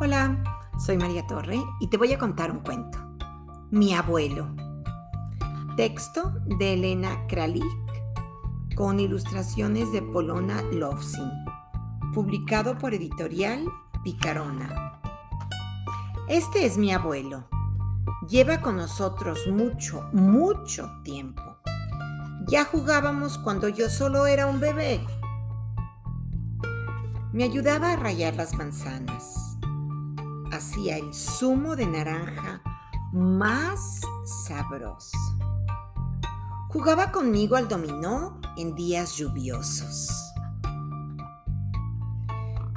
Hola, soy María Torre y te voy a contar un cuento. Mi abuelo. Texto de Elena Kralik con ilustraciones de Polona Lovsin. Publicado por editorial Picarona. Este es mi abuelo. Lleva con nosotros mucho, mucho tiempo. Ya jugábamos cuando yo solo era un bebé. Me ayudaba a rayar las manzanas hacía el zumo de naranja más sabroso. Jugaba conmigo al dominó en días lluviosos.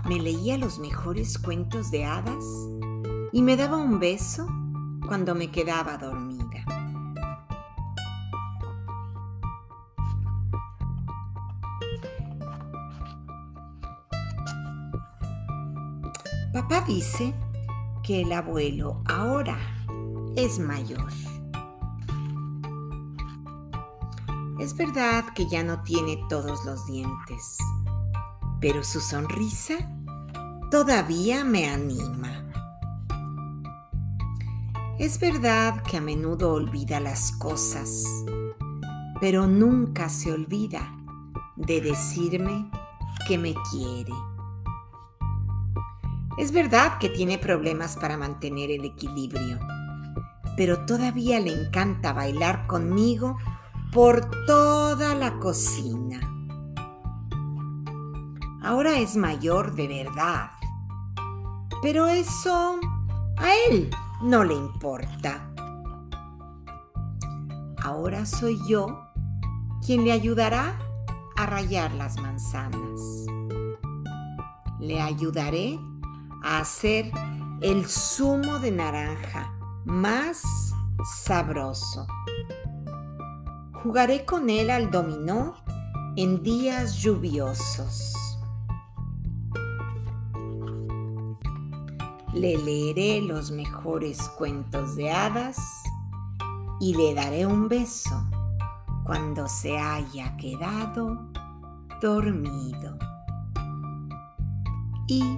Me leía los mejores cuentos de hadas y me daba un beso cuando me quedaba dormida. Papá dice el abuelo ahora es mayor. Es verdad que ya no tiene todos los dientes, pero su sonrisa todavía me anima. Es verdad que a menudo olvida las cosas, pero nunca se olvida de decirme que me quiere. Es verdad que tiene problemas para mantener el equilibrio, pero todavía le encanta bailar conmigo por toda la cocina. Ahora es mayor de verdad, pero eso a él no le importa. Ahora soy yo quien le ayudará a rayar las manzanas. Le ayudaré a hacer el zumo de naranja más sabroso. Jugaré con él al dominó en días lluviosos. Le leeré los mejores cuentos de hadas y le daré un beso cuando se haya quedado dormido. Y